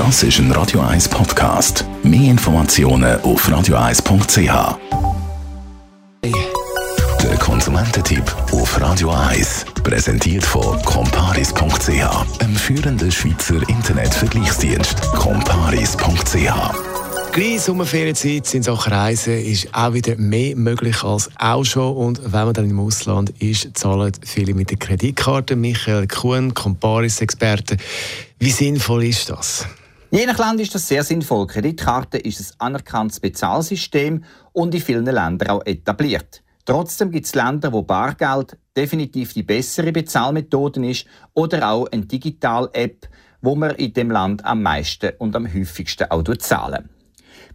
Das ist ein Radio 1 Podcast. Mehr Informationen auf radio1.ch. Der Konsumententipp auf Radio 1 präsentiert von comparis.ch, einem führenden Schweizer Internetvergleichsdienst. comparis.ch Gleich Sommerferienzeit in Sachen Reisen ist auch wieder mehr möglich als auch schon. Und wenn man dann im Ausland ist, zahlen viele mit der Kreditkarte. Michael Kuhn, Comparis-Experte. Wie sinnvoll ist das? Je nach Land ist das sehr sinnvoll. Kreditkarte ist ein anerkanntes Bezahlsystem und in vielen Ländern auch etabliert. Trotzdem gibt es Länder, wo Bargeld definitiv die bessere Bezahlmethode ist oder auch eine Digital-App, wo man in dem Land am meisten und am häufigsten auch zahlen.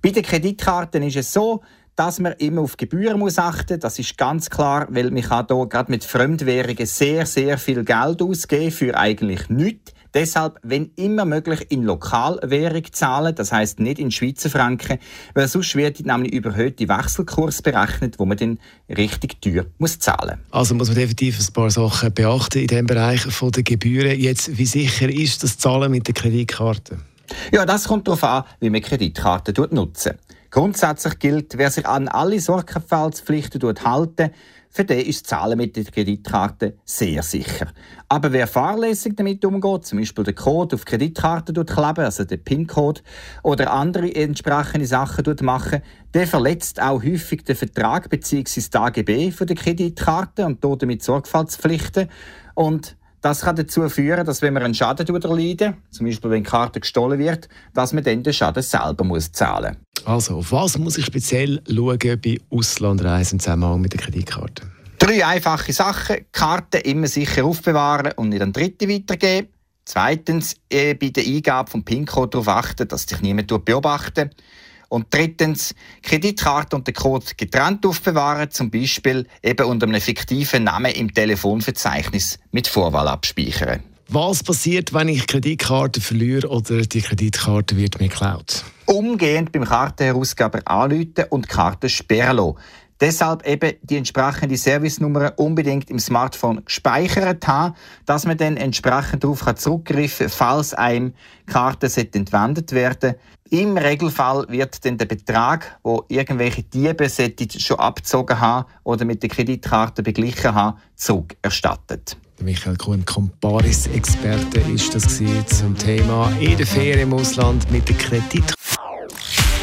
Bei den Kreditkarten ist es so, dass man immer auf Gebühren muss achten. Das ist ganz klar, weil man hier gerade mit Fremdwährungen sehr, sehr viel Geld ausgeben für eigentlich nichts. Deshalb, wenn immer möglich, in Lokalwährung zahlen, das heißt nicht in Schweizer Franken, weil sonst wird nämlich überhöhte Wechselkurs berechnet, wo man dann richtig teuer muss zahlen. Also muss man definitiv ein paar Sachen beachten in dem Bereich von der Gebühren. Jetzt, wie sicher ist das Zahlen mit der Kreditkarte? Ja, das kommt darauf an, wie man Kreditkarte nutzen. Grundsätzlich gilt, wer sich an alle Sorgfaltspflichten hält, für den ist Zahlen mit der Kreditkarte sehr sicher. Aber wer fahrlässig damit umgeht, zum Beispiel den Code auf Kreditkarte kleben, also den PIN-Code, oder andere entsprechende Sachen machen, der verletzt auch häufig den Vertrag bzw. das AGB der Kreditkarte und damit Sorgfaltspflichten. Und das kann dazu führen, dass wenn man einen Schaden erleiden, zum Beispiel wenn die Karte gestohlen wird, dass man dann den Schaden selber muss zahlen muss. Also, auf was muss ich speziell schauen bei Auslandreisen im Zusammenhang mit der Kreditkarte? Drei einfache Sachen. Karten immer sicher aufbewahren und nicht an Dritte weitergeben. Zweitens, äh, bei der Eingabe vom PIN-Code darauf achten, dass dich niemand beobachtet. Und drittens, Kreditkarte und den Code getrennt aufbewahren, zum Beispiel eben unter einem fiktiven Namen im Telefonverzeichnis mit Vorwahl abspeichern. Was passiert, wenn ich Kreditkarte verliere oder die Kreditkarte wird mir geklaut? Umgehend beim Kartenherausgeber anrufen und die Karte sperren lassen. Deshalb eben die entsprechende Servicenummer unbedingt im Smartphone gespeichert haben, dass man dann entsprechend darauf zurückgreifen kann, falls einem Karte entwendet werden Im Regelfall wird dann der Betrag, wo irgendwelche Diebe schon abgezogen haben oder mit der Kreditkarte beglichen haben, zurückerstattet. Michael Kuhn, Comparis-Experte, ist das zum Thema in der Ferien im Ausland mit der Kredit.